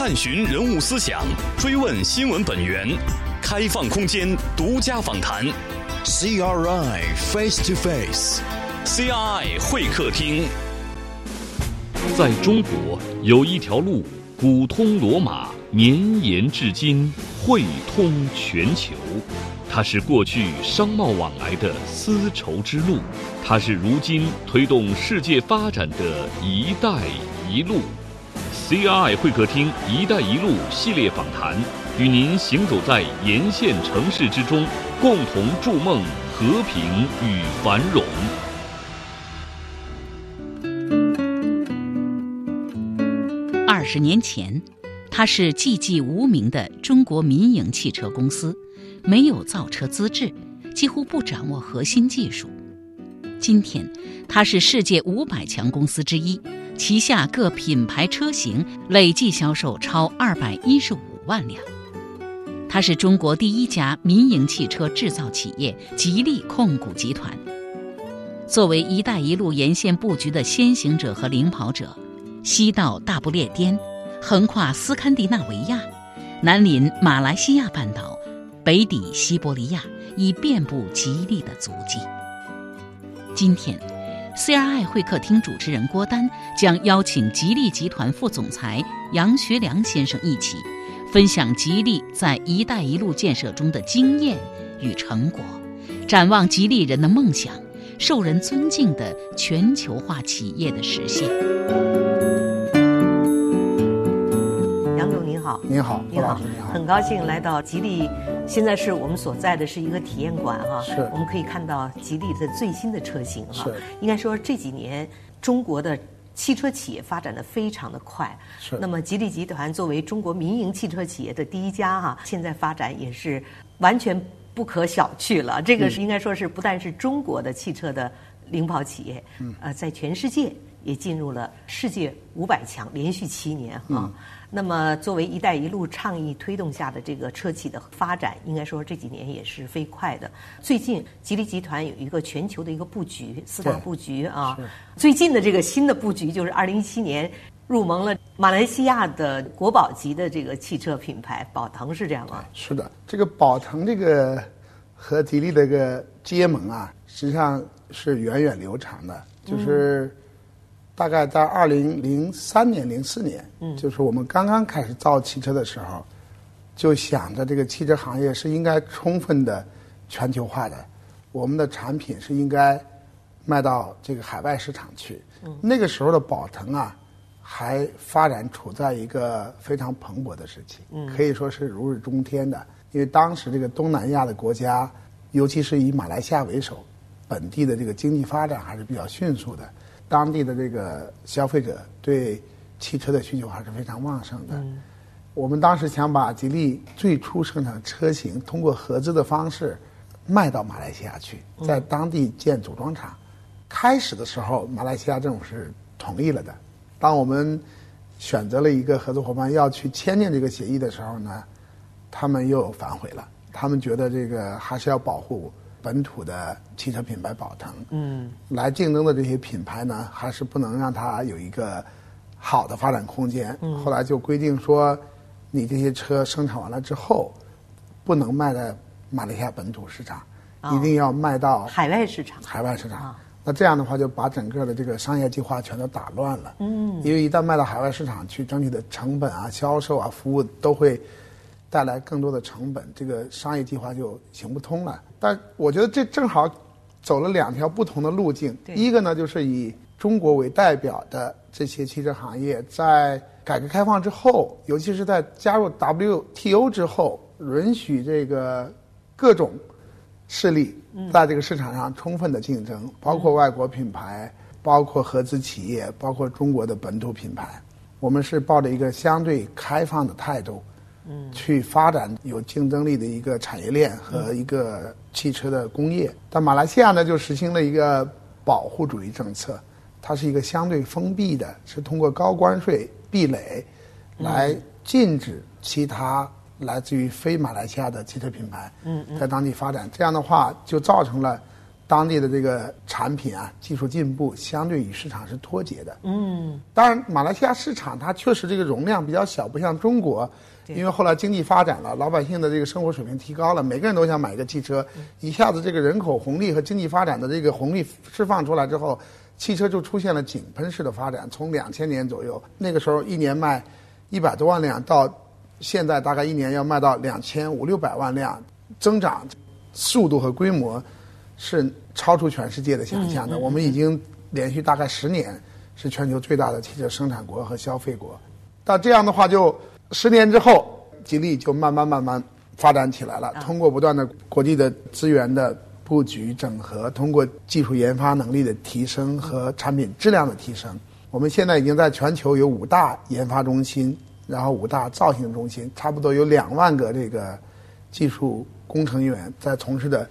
探寻人物思想，追问新闻本源，开放空间，独家访谈。CRI Face to Face，CRI 会客厅。在中国有一条路，古通罗马，绵延至今，汇通全球。它是过去商贸往来的丝绸之路，它是如今推动世界发展的一带一路。CRI 会客厅“一带一路”系列访谈，与您行走在沿线城市之中，共同筑梦和平与繁荣。二十年前，它是寂寂无名的中国民营汽车公司。没有造车资质，几乎不掌握核心技术。今天，它是世界五百强公司之一，旗下各品牌车型累计销售超二百一十五万辆。它是中国第一家民营汽车制造企业——吉利控股集团。作为“一带一路”沿线布局的先行者和领跑者，西到大不列颠，横跨斯堪的纳维亚，南临马来西亚半岛。北抵西伯利亚，已遍布吉利的足迹。今天，CRI 会客厅主持人郭丹将邀请吉利集团副总裁杨学良先生一起，分享吉利在“一带一路”建设中的经验与成果，展望吉利人的梦想，受人尊敬的全球化企业的实现。您好，您好，很高兴来到吉利。现在是我们所在的是一个体验馆哈，是，我们可以看到吉利的最新的车型哈。是，应该说这几年中国的汽车企业发展的非常的快。是，那么吉利集团作为中国民营汽车企业的第一家哈，现在发展也是完全不可小觑了。这个是应该说是不但是中国的汽车的领跑企业，嗯，呃，在全世界也进入了世界五百强，连续七年哈。那么，作为“一带一路”倡议推动下的这个车企的发展，应该说这几年也是飞快的。最近，吉利集团有一个全球的一个布局，四大布局啊。最近的这个新的布局就是二零一七年入盟了马来西亚的国宝级的这个汽车品牌宝腾，是这样吗？是的，这个宝腾这个和吉利的这个结盟啊，实际上是源远流长的，就是。大概在二零零三年、零四年，嗯，就是我们刚刚开始造汽车的时候，就想着这个汽车行业是应该充分的全球化的，我们的产品是应该卖到这个海外市场去。嗯，那个时候的宝腾啊，还发展处在一个非常蓬勃的时期，嗯，可以说是如日中天的。因为当时这个东南亚的国家，尤其是以马来西亚为首，本地的这个经济发展还是比较迅速的。当地的这个消费者对汽车的需求还是非常旺盛的。我们当时想把吉利最初生产车型通过合资的方式卖到马来西亚去，在当地建组装厂。开始的时候，马来西亚政府是同意了的。当我们选择了一个合作伙伴要去签订这个协议的时候呢，他们又反悔了。他们觉得这个还是要保护。本土的汽车品牌宝腾，嗯，来竞争的这些品牌呢，还是不能让它有一个好的发展空间。嗯后来就规定说，你这些车生产完了之后，不能卖在马来西亚本土市场，一定要卖到海外市场。海外市场，那这样的话就把整个的这个商业计划全都打乱了。嗯，因为一旦卖到海外市场去，整体的成本啊、销售啊、服务都会。带来更多的成本，这个商业计划就行不通了。但我觉得这正好走了两条不同的路径。一个呢，就是以中国为代表的这些汽车行业，在改革开放之后，尤其是在加入 WTO 之后，允许这个各种势力在这个市场上充分的竞争，包括外国品牌，包括合资企业，包括中国的本土品牌。我们是抱着一个相对开放的态度。去发展有竞争力的一个产业链和一个汽车的工业。但马来西亚呢，就实行了一个保护主义政策，它是一个相对封闭的，是通过高关税壁垒来禁止其他来自于非马来西亚的汽车品牌在当地发展。这样的话，就造成了当地的这个产品啊，技术进步相对与市场是脱节的。嗯，当然，马来西亚市场它确实这个容量比较小，不像中国，因为后来经济发展了，老百姓的这个生活水平提高了，每个人都想买一个汽车，一下子这个人口红利和经济发展的这个红利释放出来之后，汽车就出现了井喷式的发展。从两千年左右，那个时候一年卖一百多万辆，到现在大概一年要卖到两千五六百万辆，增长速度和规模。是超出全世界的想象的。我们已经连续大概十年是全球最大的汽车生产国和消费国。那这样的话，就十年之后，吉利就慢慢慢慢发展起来了。通过不断的国际的资源的布局整合，通过技术研发能力的提升和产品质量的提升，我们现在已经在全球有五大研发中心，然后五大造型中心，差不多有两万个这个技术工程员在从事的。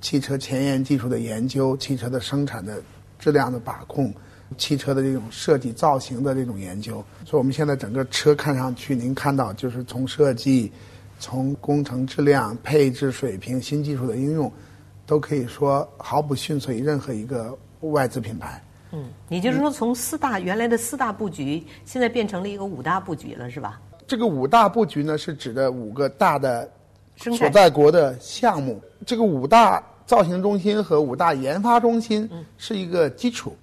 汽车前沿技术的研究，汽车的生产的质量的把控，汽车的这种设计造型的这种研究，所以我们现在整个车看上去，您看到就是从设计、从工程质量、配置水平、新技术的应用，都可以说毫不逊色于任何一个外资品牌。嗯，也就是说，从四大原来的四大布局，现在变成了一个五大布局了，是吧？这个五大布局呢，是指的五个大的。所在国的项目，这个五大造型中心和五大研发中心是一个基础。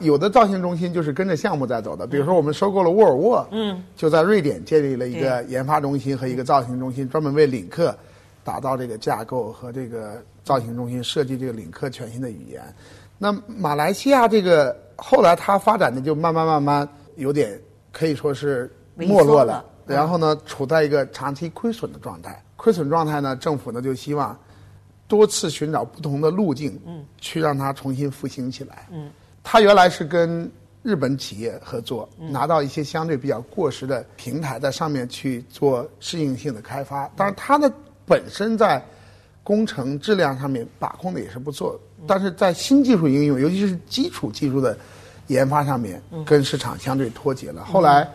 有的造型中心就是跟着项目在走的，比如说我们收购了沃尔沃，嗯，就在瑞典建立了一个研发中心和一个造型中心，专门为领克打造这个架构和这个造型中心，设计这个领克全新的语言。那马来西亚这个后来它发展的就慢慢慢慢有点可以说是没落了，然后呢，处在一个长期亏损的状态。亏损状态呢？政府呢就希望多次寻找不同的路径，嗯，去让它重新复兴起来。嗯，它原来是跟日本企业合作，拿到一些相对比较过时的平台，在上面去做适应性的开发。当然，它的本身在工程质量上面把控的也是不错，但是在新技术应用，尤其是基础技术的研发上面，跟市场相对脱节了。后来。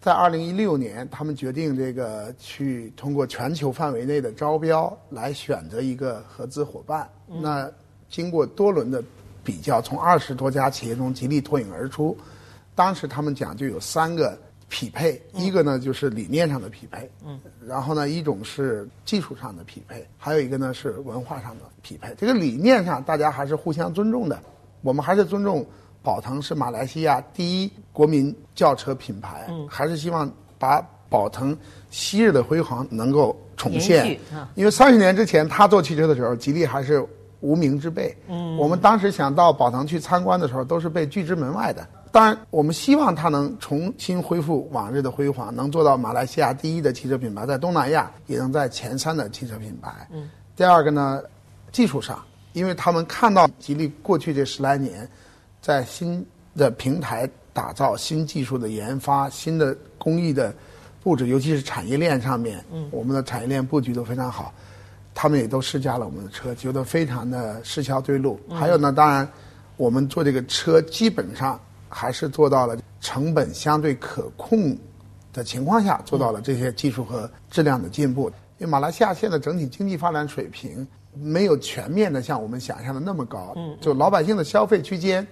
在二零一六年，他们决定这个去通过全球范围内的招标来选择一个合资伙伴。那经过多轮的比较，从二十多家企业中，吉利脱颖而出。当时他们讲就有三个匹配，一个呢就是理念上的匹配，嗯，然后呢一种是技术上的匹配，还有一个呢是文化上的匹配。这个理念上大家还是互相尊重的，我们还是尊重。宝腾是马来西亚第一国民轿车品牌，还是希望把宝腾昔日的辉煌能够重现。因为三十年之前他做汽车的时候，吉利还是无名之辈。嗯，我们当时想到宝腾去参观的时候，都是被拒之门外的。当然，我们希望它能重新恢复往日的辉煌，能做到马来西亚第一的汽车品牌，在东南亚也能在前三的汽车品牌。嗯，第二个呢，技术上，因为他们看到吉利过去这十来年。在新的平台打造、新技术的研发、新的工艺的布置，尤其是产业链上面，嗯我们的产业链布局都非常好。他们也都试驾了我们的车，觉得非常的适销对路。还有呢，当然，我们做这个车基本上还是做到了成本相对可控的情况下，做到了这些技术和质量的进步。因为马来西亚现在整体经济发展水平没有全面的像我们想象的那么高，就老百姓的消费区间。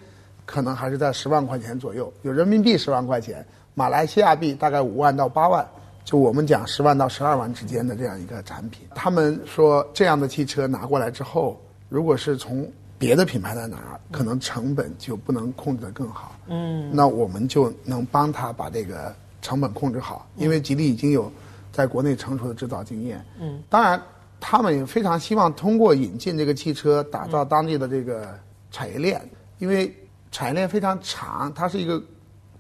可能还是在十万块钱左右，有人民币十万块钱，马来西亚币大概五万到八万，就我们讲十万到十二万之间的这样一个产品。他们说这样的汽车拿过来之后，如果是从别的品牌来拿，可能成本就不能控制得更好。嗯，那我们就能帮他把这个成本控制好，因为吉利已经有在国内成熟的制造经验。嗯，当然他们也非常希望通过引进这个汽车，打造当地的这个产业链，因为。产业链非常长，它是一个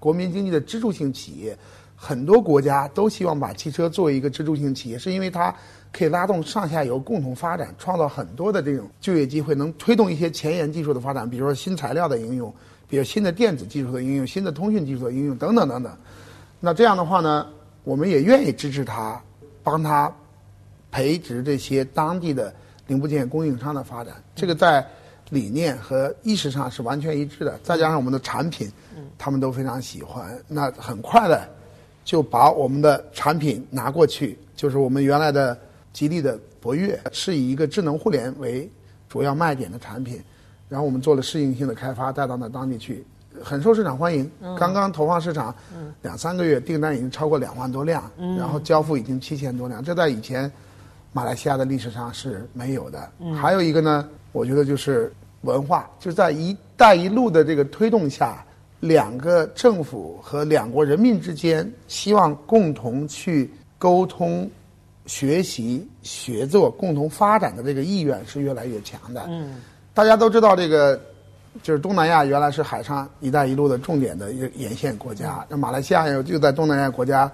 国民经济的支柱性企业。很多国家都希望把汽车作为一个支柱性企业，是因为它可以拉动上下游共同发展，创造很多的这种就业机会，能推动一些前沿技术的发展，比如说新材料的应用，比如新的电子技术的应用、新的通讯技术的应用等等等等。那这样的话呢，我们也愿意支持它，帮它培植这些当地的零部件供应商的发展。这个在。理念和意识上是完全一致的，再加上我们的产品，他们都非常喜欢。那很快的就把我们的产品拿过去，就是我们原来的吉利的博越，是以一个智能互联为主要卖点的产品，然后我们做了适应性的开发，带到那当地去，很受市场欢迎。刚刚投放市场两三个月，订单已经超过两万多辆，然后交付已经七千多辆，这在以前马来西亚的历史上是没有的。还有一个呢，我觉得就是文化，就在“一带一路”的这个推动下。两个政府和两国人民之间，希望共同去沟通、学习、协作、共同发展的这个意愿是越来越强的。嗯，大家都知道，这个就是东南亚原来是海上“一带一路”的重点的一个沿线国家，那马来西亚又就在东南亚国家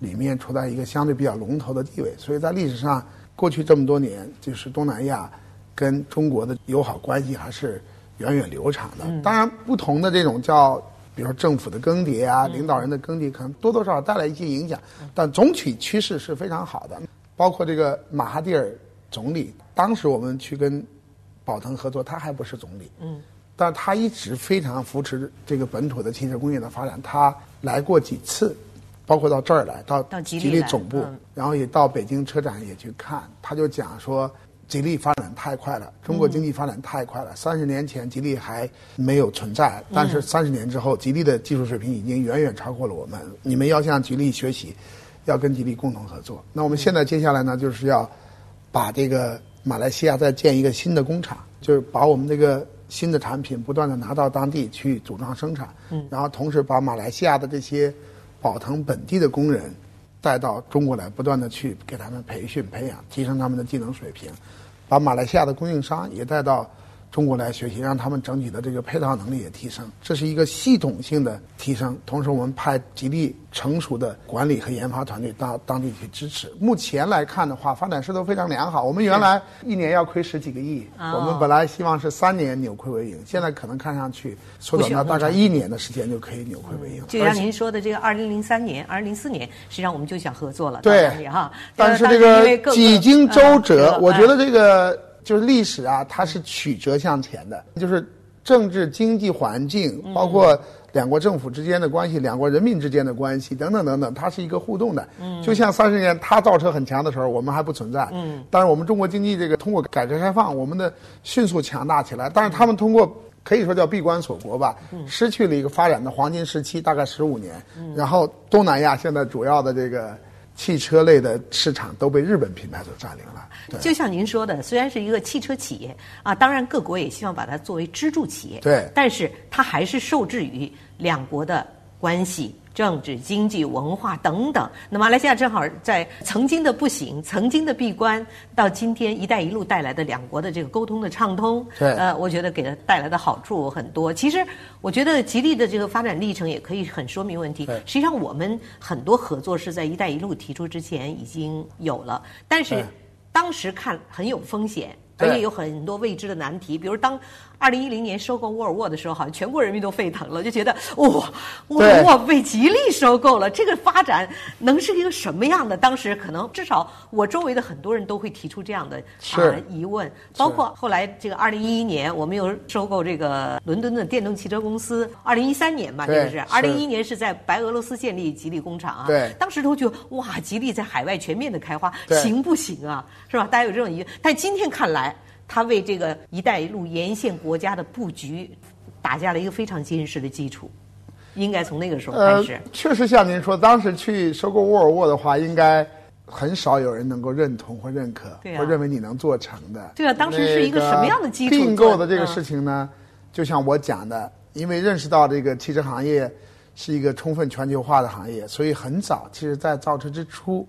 里面处在一个相对比较龙头的地位，所以在历史上过去这么多年，就是东南亚跟中国的友好关系还是。源远流长的，当然不同的这种叫，比如说政府的更迭啊，领导人的更迭，可能多多少少带来一些影响，但总体趋势是非常好的。包括这个马哈蒂尔总理，当时我们去跟宝腾合作，他还不是总理，嗯，但他一直非常扶持这个本土的汽车工业的发展。他来过几次，包括到这儿来，到吉利总部，然后也到北京车展也去看，他就讲说。吉利发展太快了，中国经济发展太快了。三十年前吉利还没有存在，但是三十年之后，吉利的技术水平已经远远超过了我们。你们要向吉利学习，要跟吉利共同合作。那我们现在接下来呢，就是要把这个马来西亚再建一个新的工厂，就是把我们这个新的产品不断的拿到当地去组装生产，然后同时把马来西亚的这些宝腾本地的工人。带到中国来，不断的去给他们培训、培养，提升他们的技能水平，把马来西亚的供应商也带到。中国来学习，让他们整体的这个配套能力也提升，这是一个系统性的提升。同时，我们派吉利成熟的管理和研发团队到当地去支持。目前来看的话，发展势头非常良好。我们原来一年要亏十几个亿，我们本来希望是三年扭亏为盈，现在可能看上去缩短到大概一年的时间就可以扭亏为盈。就像您说的，这个二零零三年、二零零四年，实际上我们就想合作了。对，哈。但是这个几经周折，我觉得这个。就是历史啊，它是曲折向前的。就是政治、经济环境，包括两国政府之间的关系、两国人民之间的关系等等等等，它是一个互动的。嗯，就像三十年它造车很强的时候，我们还不存在。嗯，但是我们中国经济这个通过改革开放，我们的迅速强大起来。但是他们通过可以说叫闭关锁国吧，失去了一个发展的黄金时期，大概十五年。然后东南亚现在主要的这个。汽车类的市场都被日本品牌所占领了。就像您说的，虽然是一个汽车企业啊，当然各国也希望把它作为支柱企业。对，但是它还是受制于两国的关系。政治、经济、文化等等，那马来西亚正好在曾经的不行、曾经的闭关，到今天“一带一路”带来的两国的这个沟通的畅通，对，呃，我觉得给它带来的好处很多。其实，我觉得吉利的这个发展历程也可以很说明问题。实际上，我们很多合作是在“一带一路”提出之前已经有了，但是当时看很有风险，而且有很多未知的难题，比如当。二零一零年收购沃尔沃的时候，好像全国人民都沸腾了，就觉得哇，沃尔沃被吉利收购了，这个发展能是一个什么样的？当时可能至少我周围的很多人都会提出这样的啊疑问。包括后来这个二零一一年，我们又收购这个伦敦的电动汽车公司。二零一三年吧，这个是二零一一年是在白俄罗斯建立吉利工厂啊。对，当时都觉得哇，吉利在海外全面的开花，行不行啊？是吧？大家有这种疑，但今天看来。他为这个“一带一路”沿线国家的布局打下了一个非常坚实的基础，应该从那个时候开始。确实像您说，当时去收购沃尔沃的话，应该很少有人能够认同或认可，或认为你能做成的。对啊，当时是一个什么样的基础？并购的这个事情呢，就像我讲的，因为认识到这个汽车行业是一个充分全球化的行业，所以很早，其实在造车之初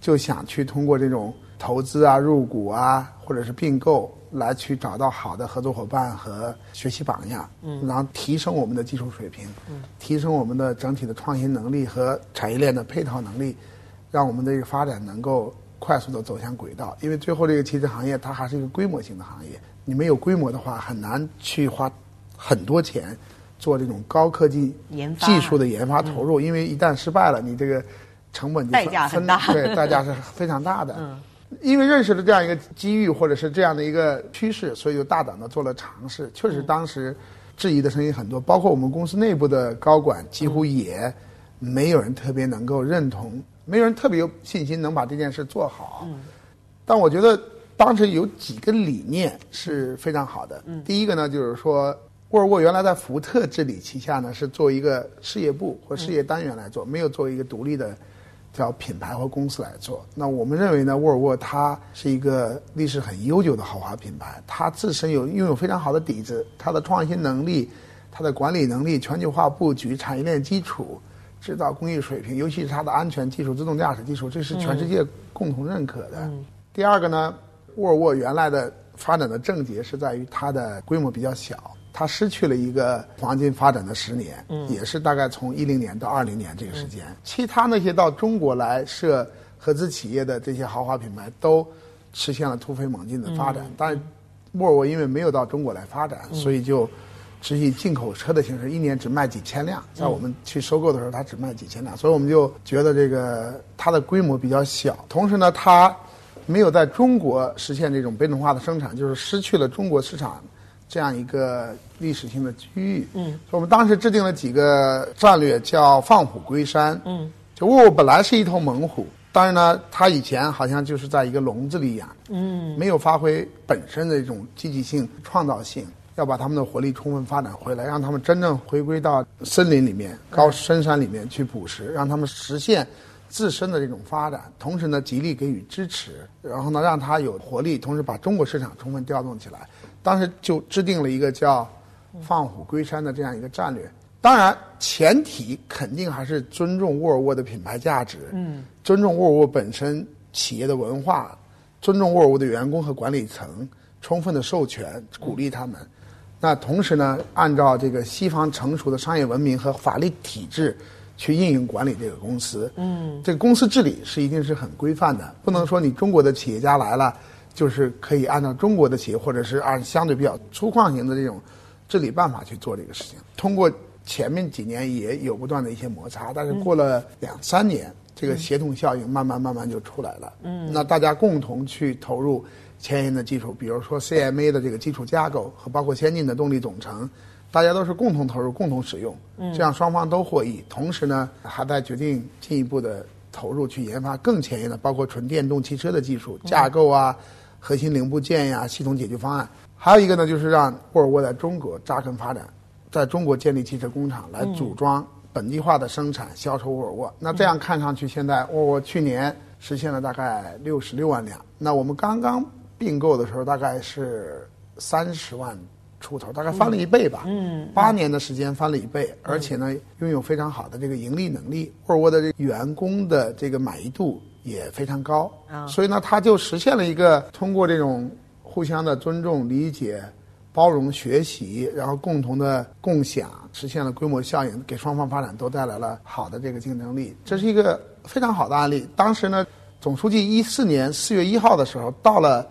就想去通过这种。投资啊，入股啊，或者是并购，来去找到好的合作伙伴和学习榜样，嗯，然后提升我们的技术水平，嗯，提升我们的整体的创新能力和产业链的配套能力，让我们的这个发展能够快速的走向轨道。因为最后这个汽车行业它还是一个规模性的行业，你没有规模的话，很难去花很多钱做这种高科技技术的研发投入。因为一旦失败了，你这个成本代价很大，对，代价是非常大的。嗯。因为认识了这样一个机遇，或者是这样的一个趋势，所以就大胆的做了尝试。确实，当时质疑的声音很多，包括我们公司内部的高管，几乎也没有人特别能够认同，没有人特别有信心能把这件事做好。但我觉得当时有几个理念是非常好的。第一个呢，就是说沃尔沃原来在福特治理旗下呢，是作为一个事业部或事业单元来做，没有作为一个独立的叫品牌和公司来做。那我们认为呢，沃尔沃它是一个历史很悠久的豪华品牌，它自身有拥有非常好的底子，它的创新能力、它的管理能力、全球化布局、产业链基础、制造工艺水平，尤其是它的安全技术、自动驾驶技术，这是全世界共同认可的。第二个呢？沃尔沃原来的发展的症结是在于它的规模比较小，它失去了一个黄金发展的十年，也是大概从一零年到二零年这个时间。其他那些到中国来设合资企业的这些豪华品牌都实现了突飞猛进的发展，但是沃尔沃因为没有到中国来发展，所以就只以进口车的形式，一年只卖几千辆。在我们去收购的时候，它只卖几千辆，所以我们就觉得这个它的规模比较小，同时呢，它。没有在中国实现这种标准化的生产，就是失去了中国市场这样一个历史性的区域。嗯，所以我们当时制定了几个战略，叫放虎归山。嗯，就沃尔沃本来是一头猛虎，但是呢，它以前好像就是在一个笼子里养。嗯，没有发挥本身的这种积极性、创造性，要把他们的活力充分发展回来，让他们真正回归到森林里面、高深山里面去捕食，让他们实现。自身的这种发展，同时呢，极力给予支持，然后呢，让它有活力，同时把中国市场充分调动起来。当时就制定了一个叫“放虎归山”的这样一个战略。当然，前提肯定还是尊重沃尔沃的品牌价值，嗯，尊重沃尔沃本身企业的文化，尊重沃尔沃的员工和管理层，充分的授权鼓励他们。那同时呢，按照这个西方成熟的商业文明和法律体制。去运营管理这个公司，嗯，这个公司治理是一定是很规范的，不能说你中国的企业家来了，就是可以按照中国的企业或者是按相对比较粗犷型的这种治理办法去做这个事情。通过前面几年也有不断的一些摩擦，但是过了两三年，这个协同效应慢慢慢慢就出来了。嗯，那大家共同去投入前沿的技术，比如说 CMA 的这个基础架构和包括先进的动力总成。大家都是共同投入、共同使用，这样双方都获益。同时呢，还在决定进一步的投入去研发更前沿的，包括纯电动汽车的技术架构啊、核心零部件呀、系统解决方案。还有一个呢，就是让沃尔沃在中国扎根发展，在中国建立汽车工厂，来组装本地化的生产、销售沃尔沃。那这样看上去，现在沃尔沃去年实现了大概六十六万辆。那我们刚刚并购的时候，大概是三十万。出头大概翻了一倍吧，嗯，八年的时间翻了一倍，而且呢，拥有非常好的这个盈利能力。沃尔沃的这员工的这个满意度也非常高，啊，所以呢，他就实现了一个通过这种互相的尊重、理解、包容、学习，然后共同的共享，实现了规模效应，给双方发展都带来了好的这个竞争力。这是一个非常好的案例。当时呢，总书记一四年四月一号的时候到了。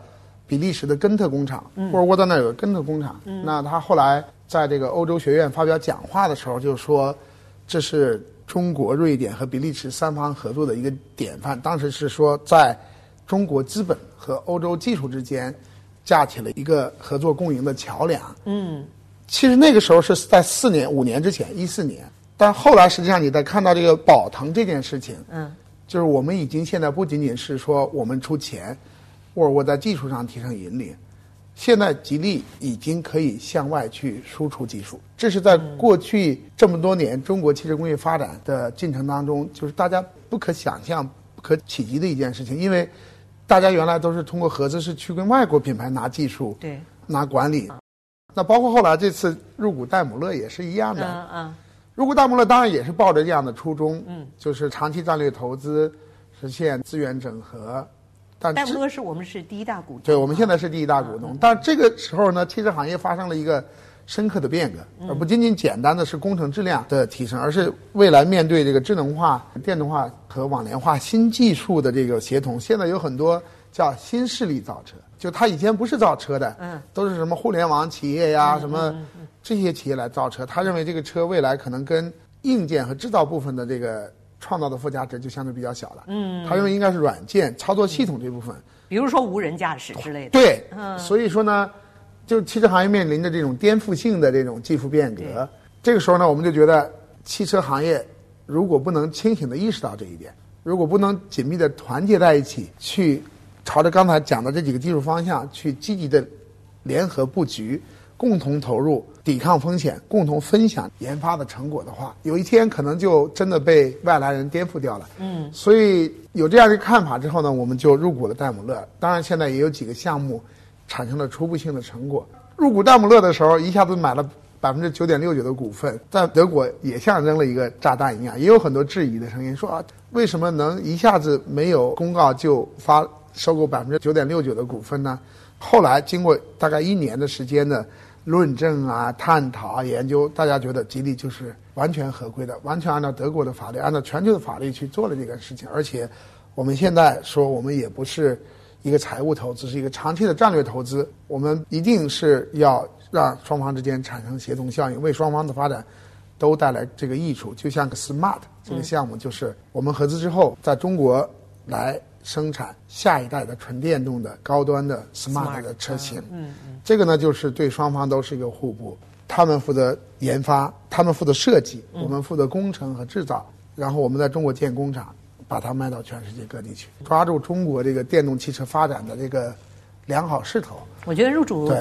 比利时的根特工厂，沃尔沃在那有个根特工厂。那他后来在这个欧洲学院发表讲话的时候，就说这是中国、瑞典和比利时三方合作的一个典范。当时是说，在中国资本和欧洲技术之间架起了一个合作共赢的桥梁。嗯，其实那个时候是在四年、五年之前，一四年。但后来实际上你在看到这个宝腾这件事情，嗯，就是我们已经现在不仅仅是说我们出钱。沃尔沃在技术上提升引领，现在吉利已经可以向外去输出技术。这是在过去这么多年中国汽车工业发展的进程当中，就是大家不可想象、不可企及的一件事情。因为大家原来都是通过合资是去跟外国品牌拿技术、对拿管理。那包括后来这次入股戴姆勒也是一样的。嗯嗯。入股戴姆勒当然也是抱着这样的初衷，嗯，就是长期战略投资，实现资源整合。戴姆勒是我们是第一大股东，对，我们现在是第一大股东。但这个时候呢，汽车行业发生了一个深刻的变革，而不仅仅简单的是工程质量的提升，而是未来面对这个智能化、电动化和网联化新技术的这个协同。现在有很多叫新势力造车，就他以前不是造车的，嗯，都是什么互联网企业呀，什么这些企业来造车。他认为这个车未来可能跟硬件和制造部分的这个。创造的附加值就相对比较小了。嗯，他认为应该是软件操作系统这部分，比如说无人驾驶之类的。对，嗯所以说呢，就汽车行业面临着这种颠覆性的这种技术变革。这个时候呢，我们就觉得汽车行业如果不能清醒的意识到这一点，如果不能紧密的团结在一起去朝着刚才讲的这几个技术方向去积极的联合布局，共同投入，抵抗风险，共同分享研发的成果的话，有一天可能就真的被外来人颠覆掉了。嗯，所以有这样的看法之后呢，我们就入股了戴姆勒。当然，现在也有几个项目产生了初步性的成果。入股戴姆勒的时候，一下子买了百分之九点六九的股份，在德国也像扔了一个炸弹一样，也有很多质疑的声音，说啊，为什么能一下子没有公告就发收购百分之九点六九的股份呢？后来经过大概一年的时间的论证啊、探讨啊、研究，大家觉得吉利就是完全合规的，完全按照德国的法律、按照全球的法律去做了这个事情，而且我们现在说我们也不是。一个财务投资是一个长期的战略投资，我们一定是要让双方之间产生协同效应，为双方的发展都带来这个益处。就像个 Smart 这个项目，就是我们合资之后，在中国来生产下一代的纯电动的高端的 Smart 的车型。嗯嗯，这个呢，就是对双方都是一个互补。他们负责研发，他们负责设计，我们负责工程和制造，然后我们在中国建工厂。把它卖到全世界各地去，抓住中国这个电动汽车发展的这个良好势头。我觉得入主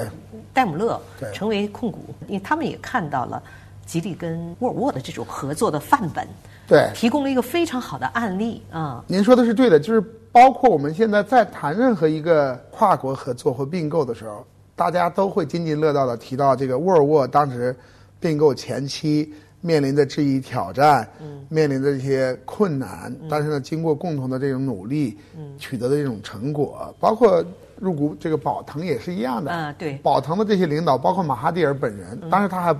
戴姆勒，成为控股，因为他们也看到了吉利跟沃尔沃的这种合作的范本，对，提供了一个非常好的案例啊。您说的是对的，就是包括我们现在在谈任何一个跨国合作或并购的时候，大家都会津津乐道的提到这个沃尔沃当时并购前期。面临的质疑挑战，面临的这些困难，但是呢，经过共同的这种努力，取得的这种成果，包括入股这个宝腾也是一样的。嗯，对。宝腾的这些领导，包括马哈蒂尔本人，当时他还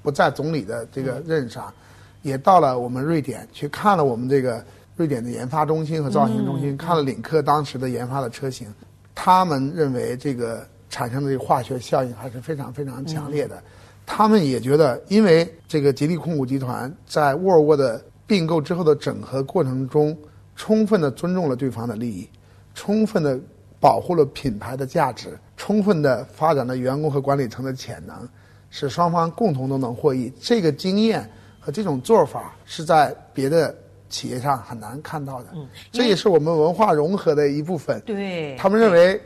不在总理的这个任上，也到了我们瑞典去看了我们这个瑞典的研发中心和造型中心，看了领克当时的研发的车型，他们认为这个产生的这个化学效应还是非常非常强烈的。他们也觉得，因为这个吉利控股集团在沃尔沃的并购之后的整合过程中，充分的尊重了对方的利益，充分的保护了品牌的价值，充分的发展了员工和管理层的潜能，使双方共同都能获益。这个经验和这种做法是在别的企业上很难看到的。嗯，这也是我们文化融合的一部分。对，他们认为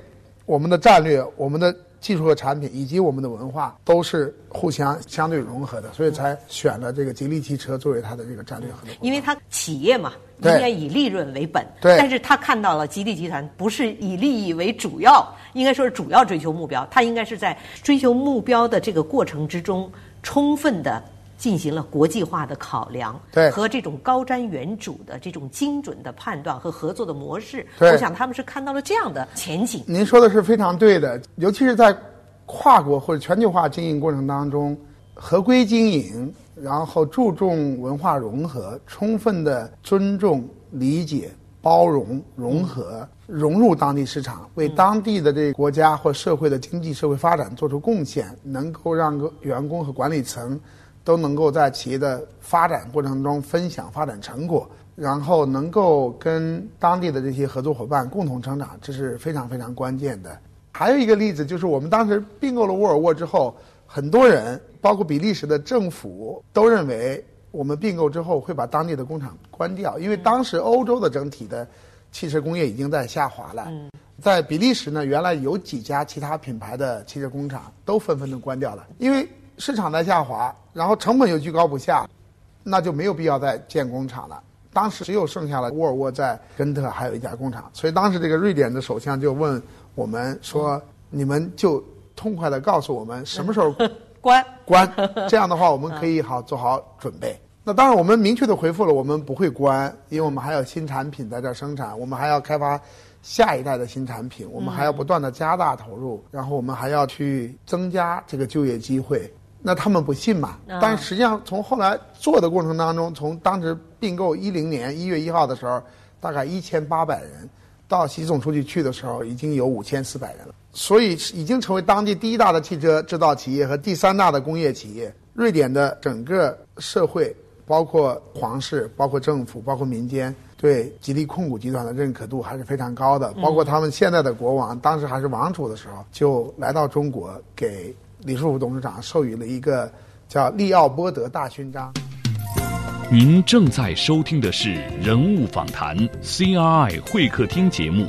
我们的战略，我们的。技术和产品以及我们的文化都是互相相对融合的，所以才选了这个吉利汽车作为它的这个战略合作。因为它企业嘛，应该以利润为本。对。但是他看到了吉利集团不是以利益为主要，应该说是主要追求目标。他应该是在追求目标的这个过程之中，充分的。进行了国际化的考量，对和这种高瞻远瞩的这种精准的判断和合作的模式，我想他们是看到了这样的前景。您说的是非常对的，尤其是在跨国或者全球化经营过程当中，合规经营，然后注重文化融合，充分的尊重、理解、包容、融合，融入当地市场，为当地的这个国家或社会的经济社会发展做出贡献，能够让个员工和管理层。都能够在企业的发展过程中分享发展成果，然后能够跟当地的这些合作伙伴共同成长，这是非常非常关键的。还有一个例子就是，我们当时并购了沃尔沃之后，很多人，包括比利时的政府，都认为我们并购之后会把当地的工厂关掉，因为当时欧洲的整体的汽车工业已经在下滑了。在比利时呢，原来有几家其他品牌的汽车工厂都纷纷的关掉了，因为。市场在下滑，然后成本又居高不下，那就没有必要再建工厂了。当时只有剩下了沃尔沃在根特还有一家工厂，所以当时这个瑞典的首相就问我们说：“你们就痛快的告诉我们什么时候 关关，这样的话我们可以好做好准备。”那当然，我们明确的回复了，我们不会关，因为我们还有新产品在这儿生产，我们还要开发下一代的新产品，我们还要不断的加大投入，然后我们还要去增加这个就业机会。那他们不信嘛？但实际上，从后来做的过程当中，从当时并购一零年一月一号的时候，大概一千八百人，到习总书记去的时候，已经有五千四百人了。所以已经成为当地第一大的汽车制造企业和第三大的工业企业。瑞典的整个社会，包括皇室、包括政府、包括民间，对吉利控股集团的认可度还是非常高的。包括他们现在的国王，当时还是王储的时候，就来到中国给。李书福董事长授予了一个叫利奥波德大勋章。您正在收听的是人物访谈 CRI 会客厅节目，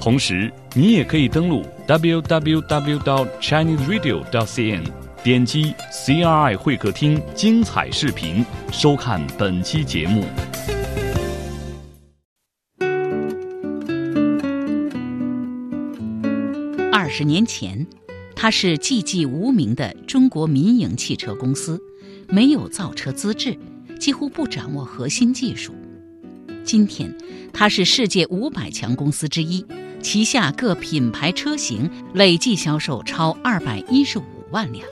同时，你也可以登录 www.chineseradio.cn，点击 CRI 会客厅精彩视频，收看本期节目。二十年前，它是寂寂无名的中国民营汽车公司，没有造车资质，几乎不掌握核心技术。今天，它是世界五百强公司之一，旗下各品牌车型累计销售超二百一十五万辆。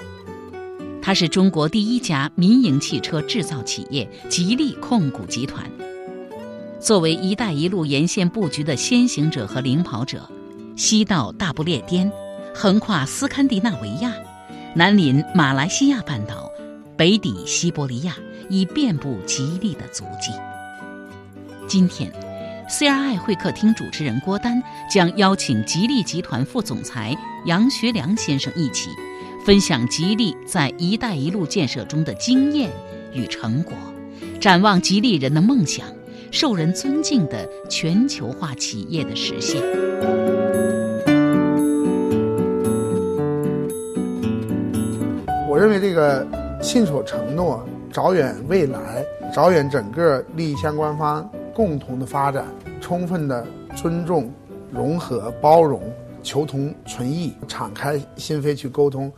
它是中国第一家民营汽车制造企业吉利控股集团。作为“一带一路”沿线布局的先行者和领跑者。西到大不列颠，横跨斯堪的纳维亚，南临马来西亚半岛，北抵西伯利亚，已遍布吉利的足迹。今天，CRI 会客厅主持人郭丹将邀请吉利集团副总裁杨学良先生一起，分享吉利在“一带一路”建设中的经验与成果，展望吉利人的梦想，受人尊敬的全球化企业的实现。认为这个信守承诺、着眼未来、着眼整个利益相关方共同的发展，充分的尊重、融合、包容、求同存异、敞开心扉去沟通，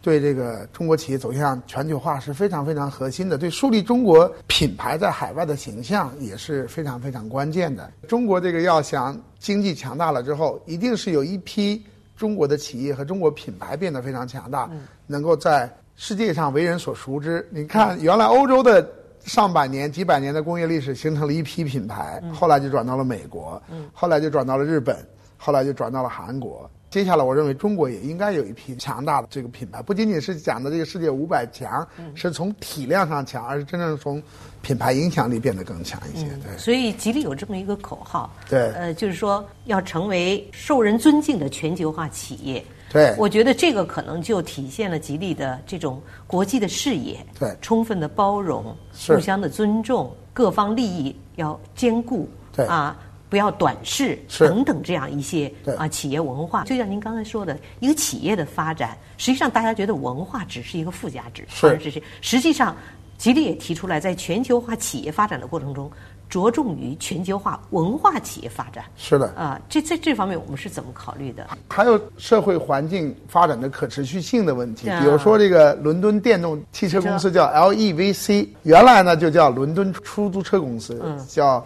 对这个中国企业走向全球化是非常非常核心的。对树立中国品牌在海外的形象也是非常非常关键的。中国这个要想经济强大了之后，一定是有一批中国的企业和中国品牌变得非常强大，能够在。世界上为人所熟知。你看，原来欧洲的上百年、几百年的工业历史形成了一批品牌，后来就转到了美国，后来就转到了日本，后来就转到了韩国。接下来，我认为中国也应该有一批强大的这个品牌，不仅仅是讲的这个世界五百强，是从体量上强，而是真正从品牌影响力变得更强一些。对，所以吉利有这么一个口号，对，呃，就是说要成为受人尊敬的全球化企业。对，我觉得这个可能就体现了吉利的这种国际的视野，对，充分的包容，互相的尊重，各方利益要兼顾，对啊，不要短视，等等这样一些啊企业文化。就像您刚才说的，一个企业的发展，实际上大家觉得文化只是一个附加值，是是是。实际上，吉利也提出来，在全球化企业发展的过程中。着重于全球化文化企业发展，是的啊，这在这方面我们是怎么考虑的？还有社会环境发展的可持续性的问题，比如说这个伦敦电动汽车公司叫 LEVC，原来呢就叫伦敦出租车公司，叫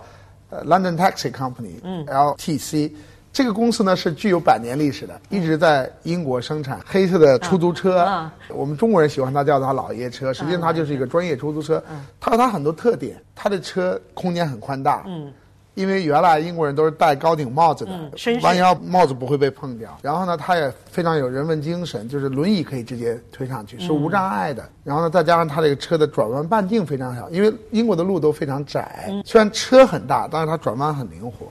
London Taxi Company，LTC。这个公司呢是具有百年历史的，一直在英国生产黑色的出租车。我们中国人喜欢它叫它“老爷车”，实际上它就是一个专业出租车。它有它很多特点，它的车空间很宽大。嗯，因为原来英国人都是戴高顶帽子的，弯腰帽子不会被碰掉。然后呢，它也非常有人文精神，就是轮椅可以直接推上去，是无障碍的。然后呢，再加上它这个车的转弯半径非常小，因为英国的路都非常窄。虽然车很大，但是它转弯很灵活。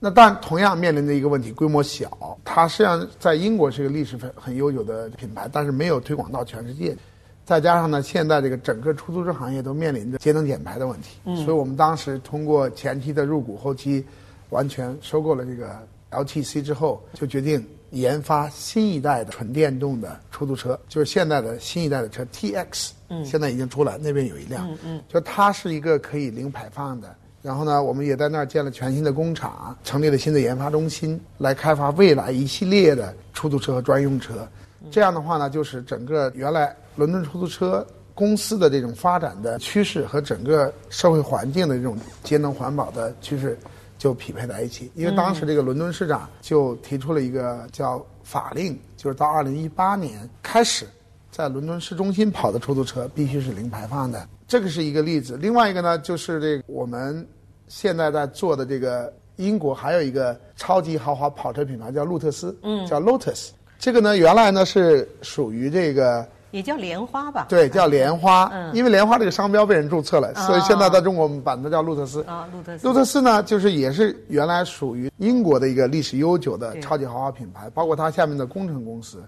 那但同样面临的一个问题，规模小。它实际上在英国是一个历史很很悠久的品牌，但是没有推广到全世界。再加上呢，现在这个整个出租车行业都面临着节能减排的问题。嗯。所以我们当时通过前期的入股，后期完全收购了这个 LTC 之后，就决定研发新一代的纯电动的出租车，就是现在的新一代的车 TX。嗯。现在已经出来，那边有一辆。嗯嗯。就它是一个可以零排放的。然后呢，我们也在那儿建了全新的工厂，成立了新的研发中心，来开发未来一系列的出租车和专用车。这样的话呢，就是整个原来伦敦出租车公司的这种发展的趋势和整个社会环境的这种节能环保的趋势就匹配在一起。因为当时这个伦敦市长就提出了一个叫法令，就是到二零一八年开始，在伦敦市中心跑的出租车必须是零排放的。这个是一个例子。另外一个呢，就是这个我们。现在在做的这个英国还有一个超级豪华跑车品牌叫路特斯，嗯，叫 Lotus。这个呢，原来呢是属于这个，也叫莲花吧？对，叫莲花。嗯，因为莲花这个商标被人注册了，所以现在在中国我们把它叫路特斯。啊，路特斯。路特斯呢，就是也是原来属于英国的一个历史悠久的超级豪华品牌，包括它下面的工程公司。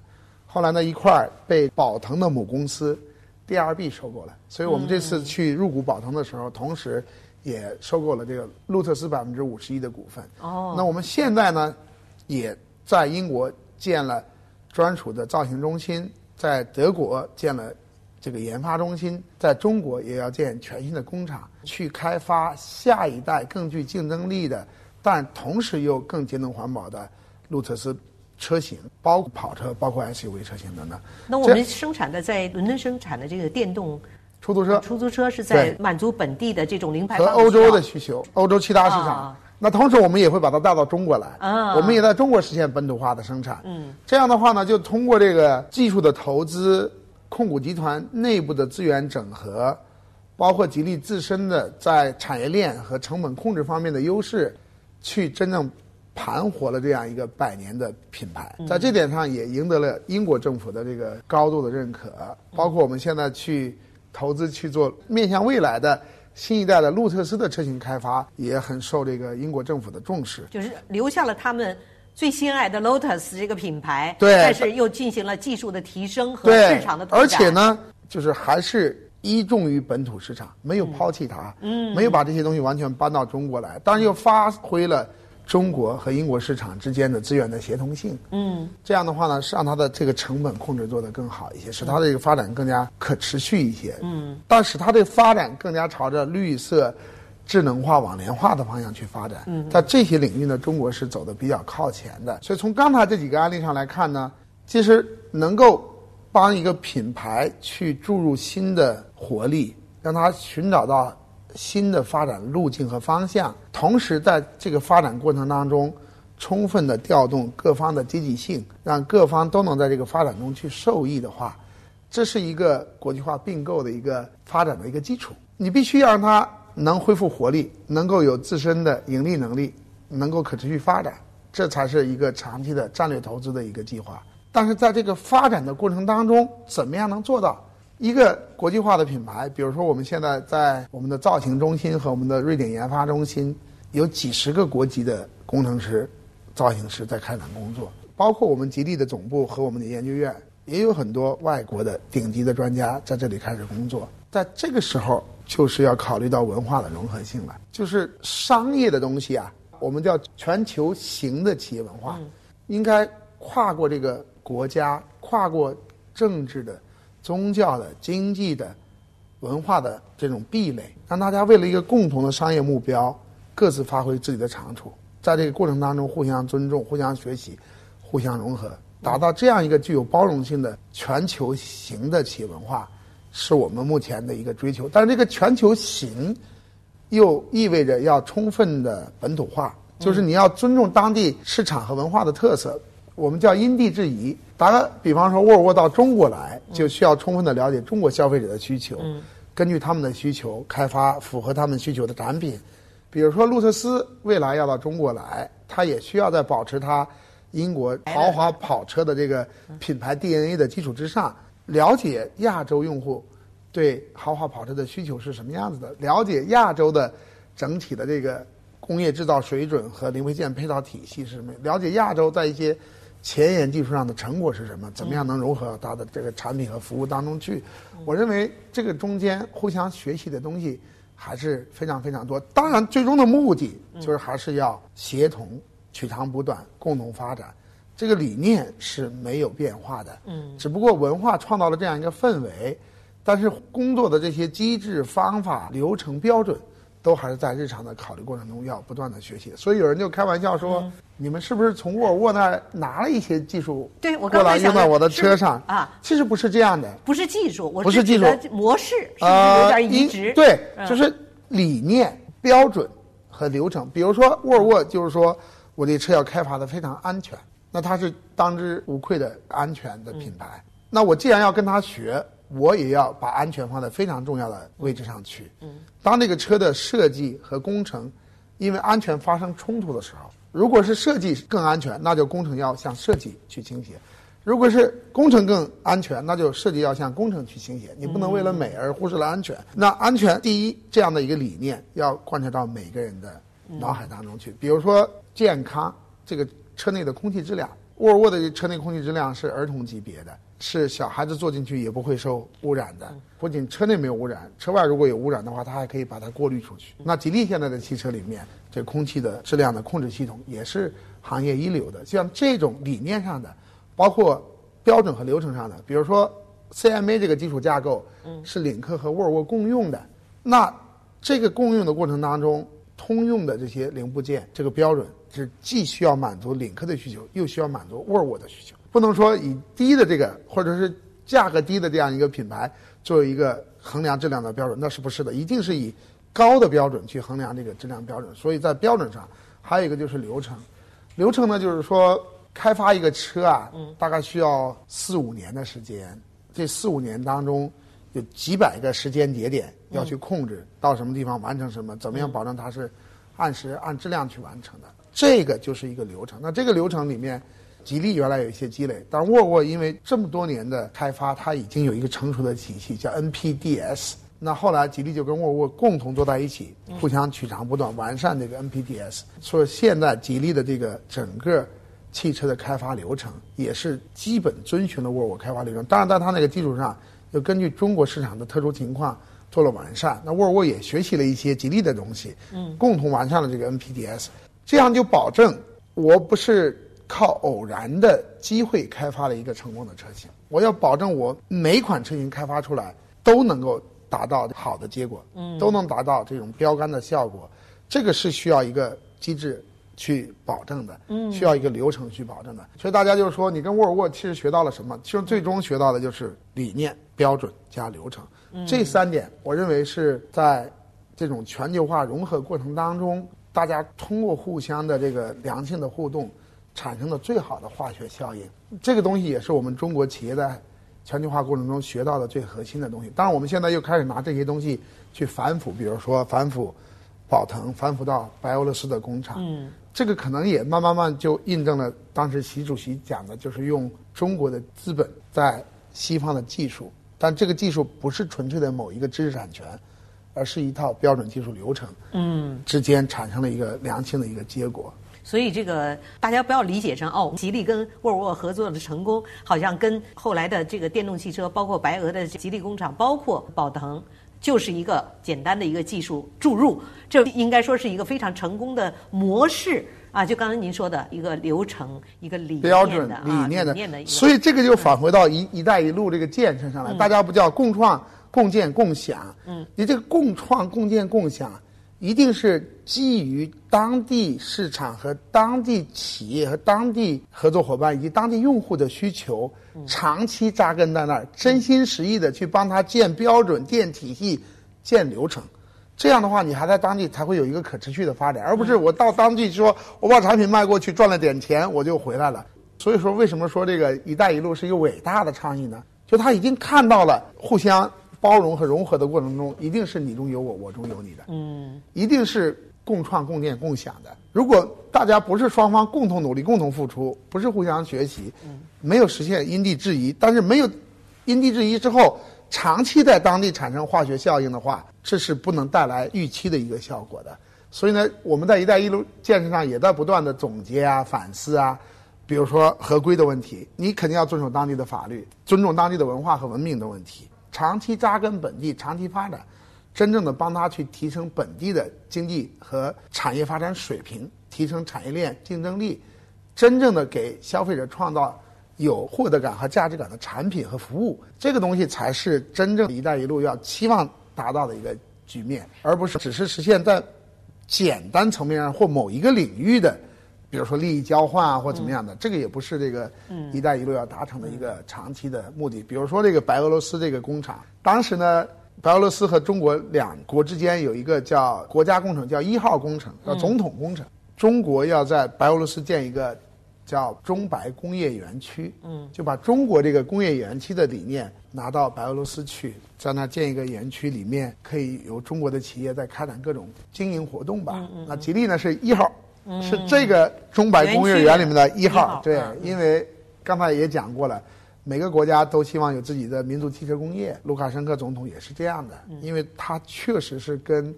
后来呢，一块儿被宝腾的母公司 DRB 收购了。所以我们这次去入股宝腾的时候，同时。也收购了这个路特斯百分之五十一的股份。哦，那我们现在呢，也在英国建了专属的造型中心，在德国建了这个研发中心，在中国也要建全新的工厂，去开发下一代更具竞争力的，但同时又更节能环保的路特斯车型，包括跑车、包括 SUV 车型等等。那我们生产的在伦敦生产的这个电动。出租车，出租车是在满足本地的这种零排放和欧洲的需求，欧洲其他市场。那同时我们也会把它带到中国来，我们也在中国实现本土化的生产。嗯，这样的话呢，就通过这个技术的投资、控股集团内部的资源整合，包括吉利自身的在产业链和成本控制方面的优势，去真正盘活了这样一个百年的品牌。在这点上也赢得了英国政府的这个高度的认可，包括我们现在去。投资去做面向未来的新一代的路特斯的车型开发，也很受这个英国政府的重视。就是留下了他们最心爱的 Lotus 这个品牌，对，但是又进行了技术的提升和市场的拓展。而且呢，就是还是依重于本土市场，没有抛弃它，嗯，没有把这些东西完全搬到中国来，当然又发挥了。中国和英国市场之间的资源的协同性，嗯，这样的话呢，是让它的这个成本控制做得更好一些，使它的这个发展更加可持续一些，嗯，但使它的发展更加朝着绿色、智能化、网联化的方向去发展。嗯，在这些领域呢，中国是走的比较靠前的。所以从刚才这几个案例上来看呢，其实能够帮一个品牌去注入新的活力，让它寻找到。新的发展路径和方向，同时在这个发展过程当中，充分的调动各方的积极性，让各方都能在这个发展中去受益的话，这是一个国际化并购的一个发展的一个基础。你必须要让它能恢复活力，能够有自身的盈利能力，能够可持续发展，这才是一个长期的战略投资的一个计划。但是在这个发展的过程当中，怎么样能做到？一个国际化的品牌，比如说我们现在在我们的造型中心和我们的瑞典研发中心，有几十个国籍的工程师、造型师在开展工作，包括我们吉利的总部和我们的研究院，也有很多外国的顶级的专家在这里开始工作。在这个时候，就是要考虑到文化的融合性了，就是商业的东西啊，我们叫全球型的企业文化，应该跨过这个国家，跨过政治的。宗教的、经济的、文化的这种壁垒，让大家为了一个共同的商业目标，各自发挥自己的长处，在这个过程当中互相尊重、互相学习、互相融合，达到这样一个具有包容性的全球型的企业文化，是我们目前的一个追求。但是这个全球型，又意味着要充分的本土化，就是你要尊重当地市场和文化的特色。我们叫因地制宜。打个比方说，沃尔沃到中国来，就需要充分的了解中国消费者的需求，根据他们的需求开发符合他们需求的产品。比如说，路特斯未来要到中国来，它也需要在保持它英国豪华跑车的这个品牌 DNA 的基础之上，了解亚洲用户对豪华跑车的需求是什么样子的，了解亚洲的整体的这个工业制造水准和零配件配套体系是什么，了解亚洲在一些。前沿技术上的成果是什么？怎么样能融合到它的这个产品和服务当中去？我认为这个中间互相学习的东西还是非常非常多。当然，最终的目的就是还是要协同、取长补短、共同发展。这个理念是没有变化的。嗯，只不过文化创造了这样一个氛围，但是工作的这些机制、方法、流程、标准。都还是在日常的考虑过程中要不断的学习，所以有人就开玩笑说：“你们是不是从沃尔沃那儿拿了一些技术，对我过来用到我的车上啊？”其实不是这样的，不是技术，不是技术模式，是不是有点移植？对，就是理念、标准和流程。比如说沃尔沃，就是说我这车要开发的非常安全，那它是当之无愧的安全的品牌。那我既然要跟他学。我也要把安全放在非常重要的位置上去。嗯，当这个车的设计和工程因为安全发生冲突的时候，如果是设计更安全，那就工程要向设计去倾斜；如果是工程更安全，那就设计要向工程去倾斜。你不能为了美而忽视了安全。那安全第一这样的一个理念要贯彻到每个人的脑海当中去。比如说健康，这个车内的空气质量，沃尔沃的车内空气质量是儿童级别的。是小孩子坐进去也不会受污染的。不仅车内没有污染，车外如果有污染的话，它还可以把它过滤出去。那吉利现在的汽车里面，这空气的质量的控制系统也是行业一流的。像这种理念上的，包括标准和流程上的，比如说 CMA 这个基础架构，是领克和沃尔沃共用的。那这个共用的过程当中，通用的这些零部件，这个标准是既需要满足领克的需求，又需要满足沃尔沃的需求。不能说以低的这个或者是价格低的这样一个品牌作为一个衡量质量的标准，那是不是的？一定是以高的标准去衡量这个质量标准。所以在标准上，还有一个就是流程。流程呢，就是说开发一个车啊，大概需要四五年的时间。这四五年当中，有几百个时间节点要去控制到什么地方完成什么，怎么样保证它是按时按质量去完成的。这个就是一个流程。那这个流程里面。吉利原来有一些积累，但沃尔沃因为这么多年的开发，它已经有一个成熟的体系，叫 NPDS。那后来吉利就跟沃尔沃共同坐在一起，互相取长补短，完善这个 NPDS。所以现在吉利的这个整个汽车的开发流程，也是基本遵循了沃尔沃开发流程。当然，在它那个基础上，又根据中国市场的特殊情况做了完善。那沃尔沃也学习了一些吉利的东西，嗯，共同完善了这个 NPDS。这样就保证我不是。靠偶然的机会开发了一个成功的车型，我要保证我每款车型开发出来都能够达到好的结果，嗯，都能达到这种标杆的效果，这个是需要一个机制去保证的，嗯，需要一个流程去保证的。所以大家就是说，你跟沃尔沃其实学到了什么？其实最终学到的就是理念、标准加流程，这三点，我认为是在这种全球化融合过程当中，大家通过互相的这个良性的互动。产生的最好的化学效应，这个东西也是我们中国企业在全球化过程中学到的最核心的东西。当然，我们现在又开始拿这些东西去反腐，比如说反腐宝腾，反腐到白俄罗斯的工厂。嗯，这个可能也慢慢慢就印证了当时习主席讲的，就是用中国的资本在西方的技术，但这个技术不是纯粹的某一个知识产权，而是一套标准技术流程。嗯，之间产生了一个良性的一个结果。所以这个大家不要理解成哦，吉利跟沃尔沃合作的成功，好像跟后来的这个电动汽车，包括白俄的吉利工厂，包括宝腾，就是一个简单的一个技术注入。这应该说是一个非常成功的模式啊！就刚才您说的一个流程，一个理标准理念的。所以这个就返回到“一一带一路”这个建设上来，大家不叫共创、共建、共享？嗯，你这个共创、共建、共享。一定是基于当地市场和当地企业和当地合作伙伴以及当地用户的需求，长期扎根在那儿，真心实意的去帮他建标准、建体系、建流程。这样的话，你还在当地才会有一个可持续的发展，而不是我到当地说我把产品卖过去赚了点钱我就回来了。所以说，为什么说这个“一带一路”是一个伟大的倡议呢？就他已经看到了互相。包容和融合的过程中，一定是你中有我，我中有你的，嗯，一定是共创、共建、共享的。如果大家不是双方共同努力、共同付出，不是互相学习，嗯，没有实现因地制宜，但是没有因地制宜之后，长期在当地产生化学效应的话，这是不能带来预期的一个效果的。所以呢，我们在“一带一路”建设上也在不断的总结啊、反思啊，比如说合规的问题，你肯定要遵守当地的法律，尊重当地的文化和文明的问题。长期扎根本地，长期发展，真正的帮他去提升本地的经济和产业发展水平，提升产业链竞争力，真正的给消费者创造有获得感和价值感的产品和服务，这个东西才是真正“一带一路”要期望达到的一个局面，而不是只是实现在简单层面上或某一个领域的。比如说利益交换啊，或怎么样的，这个也不是这个“一带一路”要达成的一个长期的目的。比如说这个白俄罗斯这个工厂，当时呢，白俄罗斯和中国两国之间有一个叫国家工程，叫一号工程，叫总统工程。中国要在白俄罗斯建一个叫中白工业园区，嗯，就把中国这个工业园区的理念拿到白俄罗斯去，在那建一个园区，里面可以由中国的企业在开展各种经营活动吧。那吉利呢是一号。是这个中百工业园里面的一号，对，因为刚才也讲过了，每个国家都希望有自己的民族汽车工业。卢卡申科总统也是这样的，因为他确实是跟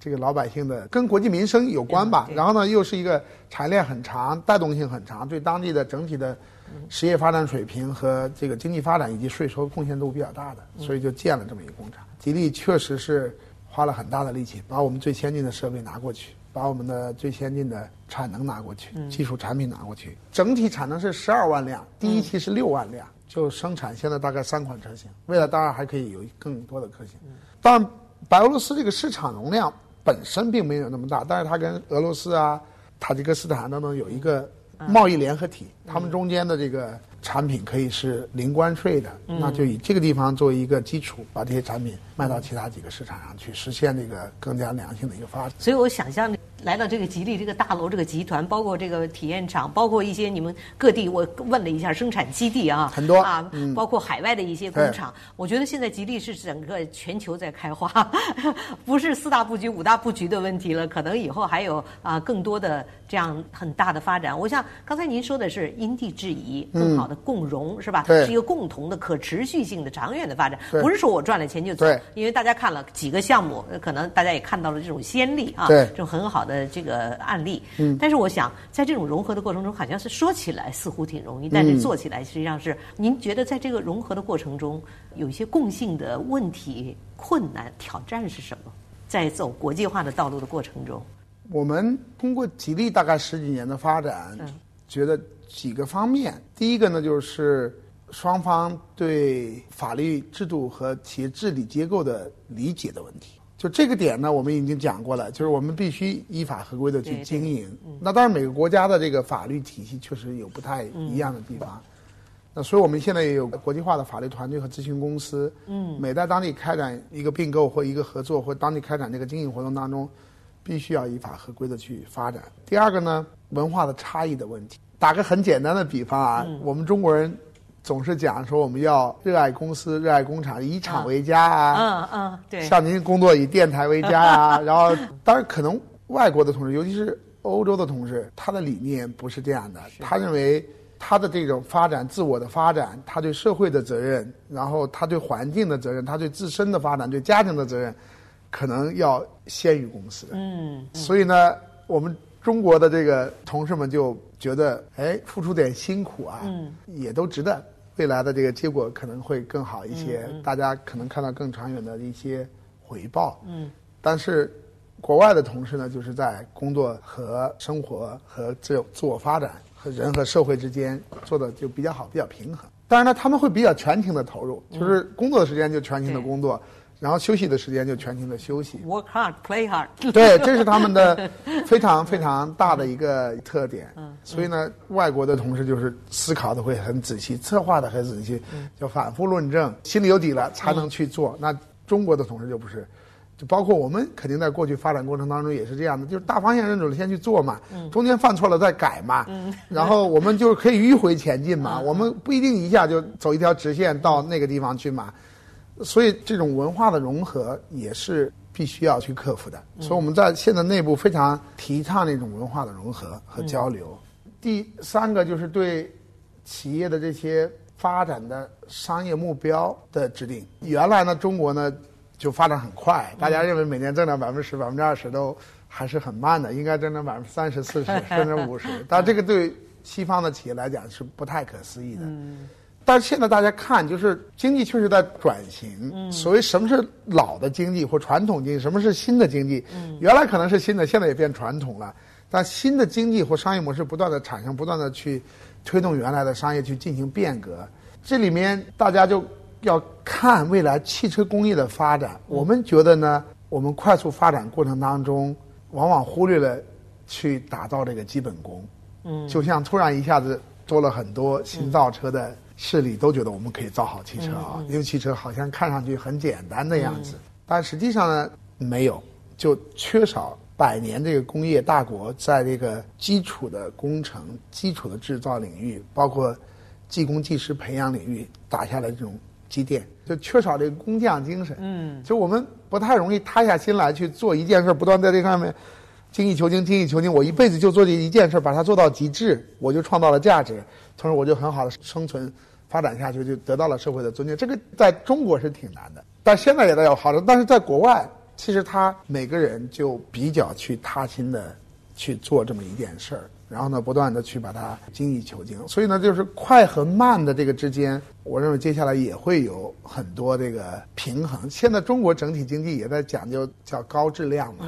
这个老百姓的、跟国计民生有关吧。然后呢，又是一个产业链很长、带动性很长，对当地的整体的实业发展水平和这个经济发展以及税收贡献度比较大的，所以就建了这么一个工厂。吉利确实是花了很大的力气，把我们最先进的设备拿过去，把我们的最先进的产能拿过去，技术产品拿过去，整体产能是十二万辆，第一期是六万辆，就生产现在大概三款车型，未来当然还可以有更多的车型。但，白俄罗斯这个市场容量本身并没有那么大，但是它跟俄罗斯啊。塔吉克斯坦等等有一个贸易联合体，他们中间的这个产品可以是零关税的，那就以这个地方作为一个基础，把这些产品卖到其他几个市场上去，实现这个更加良性的一个发展。所以我想象。来到这个吉利这个大楼这个集团，包括这个体验场，包括一些你们各地，我问了一下生产基地啊，很多啊，包括海外的一些工厂。我觉得现在吉利是整个全球在开花，不是四大布局、五大布局的问题了，可能以后还有啊更多的这样很大的发展。我想刚才您说的是因地制宜，更好的共荣是吧？是一个共同的可持续性的长远的发展，不是说我赚了钱就走。因为大家看了几个项目，可能大家也看到了这种先例啊，这种很好的。的这个案例，嗯，但是我想，在这种融合的过程中，好像是说起来似乎挺容易，但是做起来实际上是。您觉得在这个融合的过程中，有一些共性的问题、困难、挑战是什么？在走国际化的道路的过程中，我们通过吉利大概十几年的发展，觉得几个方面。第一个呢，就是双方对法律制度和企业治理结构的理解的问题。就这个点呢，我们已经讲过了，就是我们必须依法合规的去经营。那当然，每个国家的这个法律体系确实有不太一样的地方。那所以我们现在也有国际化的法律团队和咨询公司。嗯。每在当地开展一个并购或一个合作，或当地开展这个经营活动当中，必须要依法合规的去发展。第二个呢，文化的差异的问题。打个很简单的比方啊，我们中国人。总是讲说我们要热爱公司、热爱工厂，以厂为家啊。嗯嗯，对。像您工作以电台为家啊，然后当然可能外国的同事，尤其是欧洲的同事，他的理念不是这样的。他认为他的这种发展、自我的发展，他对社会的责任，然后他对环境的责任，他对自身的发展、对家庭的责任，可能要先于公司。嗯。所以呢，我们中国的这个同事们就觉得，哎，付出点辛苦啊，也都值得。未来的这个结果可能会更好一些，大家可能看到更长远的一些回报。嗯，但是国外的同事呢，就是在工作和生活和自自我发展和人和社会之间做的就比较好，比较平衡。当然呢，他们会比较全情的投入，就是工作的时间就全情的工作。然后休息的时间就全情的休息。Work hard, play hard。对，这是他们的非常非常大的一个特点。嗯。所以呢，外国的同事就是思考的会很仔细，策划的很仔细，就反复论证，心里有底了才能去做。那中国的同事就不是，就包括我们肯定在过去发展过程当中也是这样的，就是大方向认准了先去做嘛，中间犯错了再改嘛。嗯。然后我们就是可以迂回前进嘛，我们不一定一下就走一条直线到那个地方去嘛。所以，这种文化的融合也是必须要去克服的。所以，我们在现在内部非常提倡那种文化的融合和交流。第三个就是对企业的这些发展的商业目标的制定。原来呢，中国呢就发展很快，大家认为每年增长百分之十、百分之二十都还是很慢的，应该增长百分之三十、四十 甚至五十。但这个对西方的企业来讲是不太可思议的。但是现在大家看，就是经济确实在转型。所谓什么是老的经济或传统经济，什么是新的经济？原来可能是新的，现在也变传统了。但新的经济或商业模式不断的产生，不断的去推动原来的商业去进行变革。这里面大家就要看未来汽车工业的发展。我们觉得呢，我们快速发展过程当中，往往忽略了去打造这个基本功。嗯，就像突然一下子多了很多新造车的。势力都觉得我们可以造好汽车啊，因为汽车好像看上去很简单的样子，但实际上呢，没有，就缺少百年这个工业大国在这个基础的工程、基础的制造领域，包括技工技师培养领域打下来这种积淀，就缺少这个工匠精神。嗯，就我们不太容易塌下心来去做一件事，不断在这上面精益求精、精益求精。我一辈子就做这一件事，把它做到极致，我就创造了价值，同时我就很好的生存。发展下去就得到了社会的尊敬，这个在中国是挺难的，但现在也在有好的。但是在国外，其实他每个人就比较去踏心的去做这么一件事儿，然后呢，不断的去把它精益求精。所以呢，就是快和慢的这个之间，我认为接下来也会有很多这个平衡。现在中国整体经济也在讲究叫高质量嘛，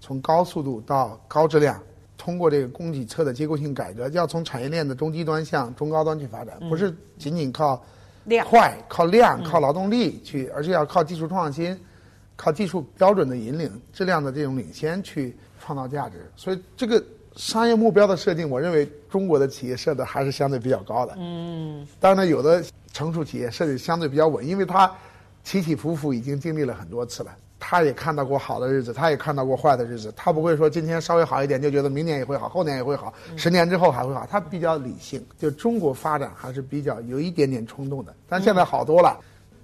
从高速度到高质量，通过这个供给侧的结构性改革，要从产业链的中低端向中高端去发展，不是仅仅靠快、靠量、靠劳动力去，而是要靠技术创新。靠技术标准的引领、质量的这种领先去创造价值，所以这个商业目标的设定，我认为中国的企业设的还是相对比较高的。嗯，当然呢，有的成熟企业设的相对比较稳，因为它起起伏伏已经经历了很多次了，他也看到过好的日子，他也看到过坏的日子，他不会说今天稍微好一点就觉得明年也会好，后年也会好，十年之后还会好，他比较理性。就中国发展还是比较有一点点冲动的，但现在好多了，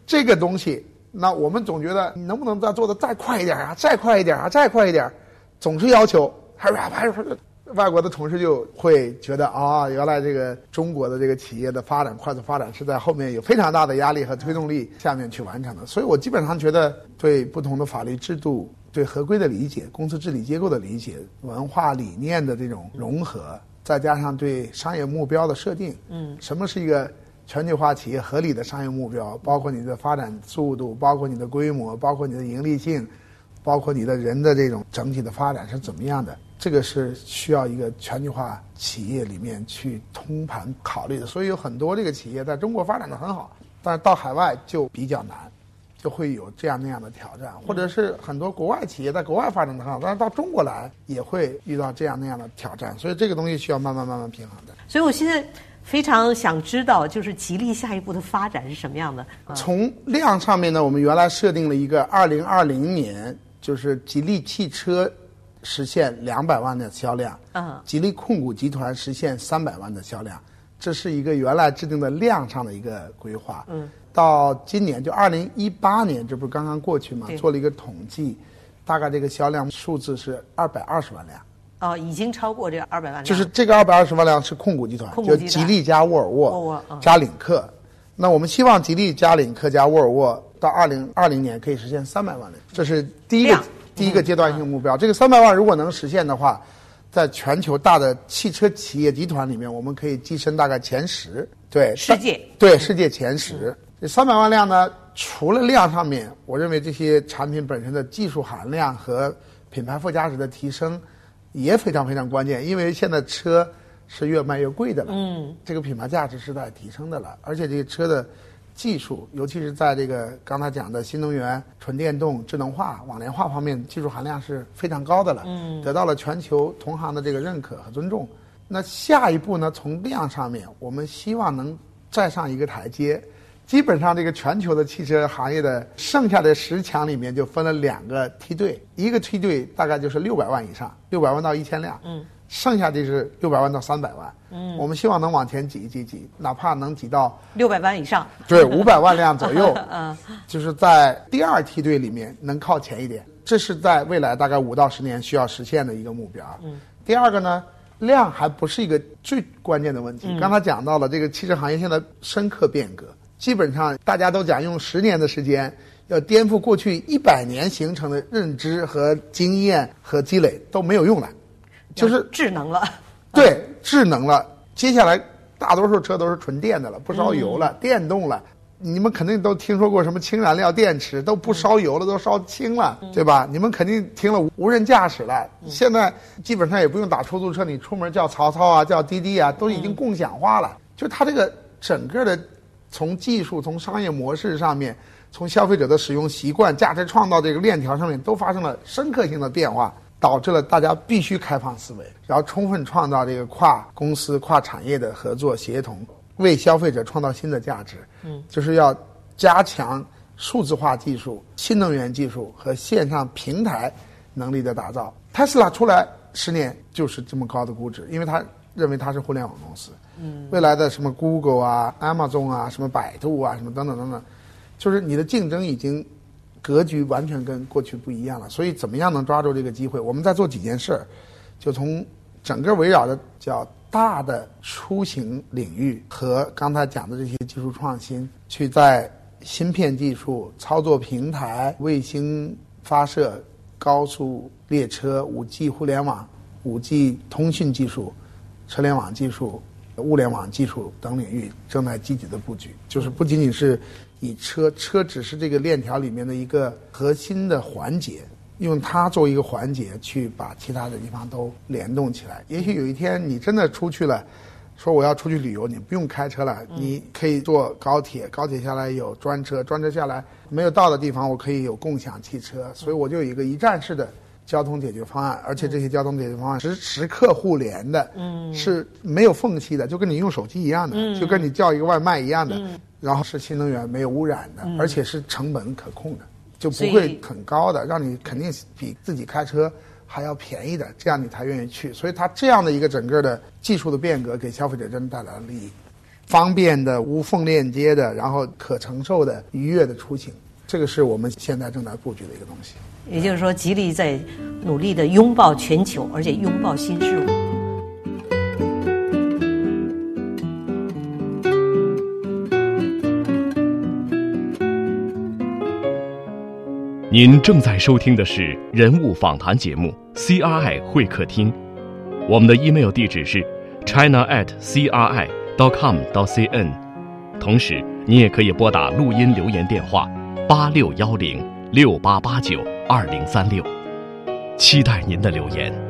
这个东西。那我们总觉得你能不能再做的再快一点啊？再快一点啊？再快一点，总是要求，还是还是外国的同事就会觉得啊，原来这个中国的这个企业的发展快速发展是在后面有非常大的压力和推动力下面去完成的。所以我基本上觉得，对不同的法律制度、对合规的理解、公司治理结构的理解、文化理念的这种融合，再加上对商业目标的设定，嗯，什么是一个？全球化企业合理的商业目标，包括你的发展速度，包括你的规模，包括你的盈利性，包括你的人的这种整体的发展是怎么样的？这个是需要一个全球化企业里面去通盘考虑的。所以有很多这个企业在中国发展的很好，但是到海外就比较难，就会有这样那样的挑战，或者是很多国外企业在国外发展的很好，但是到中国来也会遇到这样那样的挑战。所以这个东西需要慢慢慢慢平衡的。所以我现在。非常想知道，就是吉利下一步的发展是什么样的？从量上面呢，我们原来设定了一个二零二零年，就是吉利汽车实现两百万的销量，嗯，吉利控股集团实现三百万的销量，这是一个原来制定的量上的一个规划。嗯，到今年就二零一八年，这不是刚刚过去嘛？做了一个统计，大概这个销量数字是二百二十万辆。哦，已经超过这二百万辆。就是这个二百二十万辆是控股集团，就吉利加沃尔沃加领克。那我们希望吉利加领克加沃尔沃到二零二零年可以实现三百万辆，这是第一个第一个阶段性目标。这个三百万如果能实现的话，在全球大的汽车企业集团里面，我们可以跻身大概前十。对，世界对世界前十。这三百万辆呢，除了量上面，我认为这些产品本身的技术含量和品牌附加值的提升。也非常非常关键，因为现在车是越卖越贵的了，嗯，这个品牌价值是在提升的了，而且这个车的技术，尤其是在这个刚才讲的新能源、纯电动、智能化、网联化方面，技术含量是非常高的了，嗯，得到了全球同行的这个认可和尊重。那下一步呢？从量上面，我们希望能再上一个台阶。基本上，这个全球的汽车行业的剩下的十强里面，就分了两个梯队，一个梯队大概就是六百万以上，六百万到一千辆，嗯，剩下的是六百万到三百万，嗯，我们希望能往前挤一挤挤，哪怕能挤到六百万以上，对，五百万辆左右，嗯，就是在第二梯队里面能靠前一点，这是在未来大概五到十年需要实现的一个目标。嗯，第二个呢，量还不是一个最关键的问题，刚才讲到了这个汽车行业现在深刻变革。基本上大家都讲用十年的时间，要颠覆过去一百年形成的认知和经验和积累都没有用了，就是智能了。对，智能了。接下来大多数车都是纯电的了，不烧油了，电动了。你们肯定都听说过什么氢燃料电池，都不烧油了，都烧氢了，对吧？你们肯定听了无人驾驶了。现在基本上也不用打出租车，你出门叫曹操啊，叫滴滴啊，都已经共享化了。就它这个整个的。从技术、从商业模式上面，从消费者的使用习惯、价值创造这个链条上面，都发生了深刻性的变化，导致了大家必须开放思维，然后充分创造这个跨公司、跨产业的合作协同，为消费者创造新的价值。嗯，就是要加强数字化技术、新能源技术和线上平台能力的打造。特斯拉出来十年就是这么高的估值，因为它认为它是互联网公司。嗯，未来的什么 Google 啊、Amazon 啊、什么百度啊、什么等等等等，就是你的竞争已经格局完全跟过去不一样了。所以，怎么样能抓住这个机会？我们在做几件事儿，就从整个围绕着叫大的出行领域和刚才讲的这些技术创新，去在芯片技术、操作平台、卫星发射、高速列车、五 G 互联网。五 G 通讯技术、车联网技术、物联网技术等领域正在积极的布局。就是不仅仅是以车，车只是这个链条里面的一个核心的环节，用它作为一个环节去把其他的地方都联动起来。也许有一天你真的出去了。说我要出去旅游，你不用开车了，你可以坐高铁，高铁下来有专车，专车下来没有到的地方，我可以有共享汽车，所以我就有一个一站式的交通解决方案，而且这些交通解决方案是时刻互联的，是没有缝隙的，就跟你用手机一样的，就跟你叫一个外卖一样的，然后是新能源没有污染的，而且是成本可控的，就不会很高的，让你肯定比自己开车。还要便宜的，这样你才愿意去。所以它这样的一个整个的技术的变革，给消费者真的带来了利益，方便的、无缝链接的，然后可承受的、愉悦的出行，这个是我们现在正在布局的一个东西。也就是说，吉利在努力的拥抱全球，而且拥抱新事物。您正在收听的是人物访谈节目《CRI 会客厅》，我们的 email 地址是 china at cri dot com dot cn，同时你也可以拨打录音留言电话八六幺零六八八九。二零三六，期待您的留言。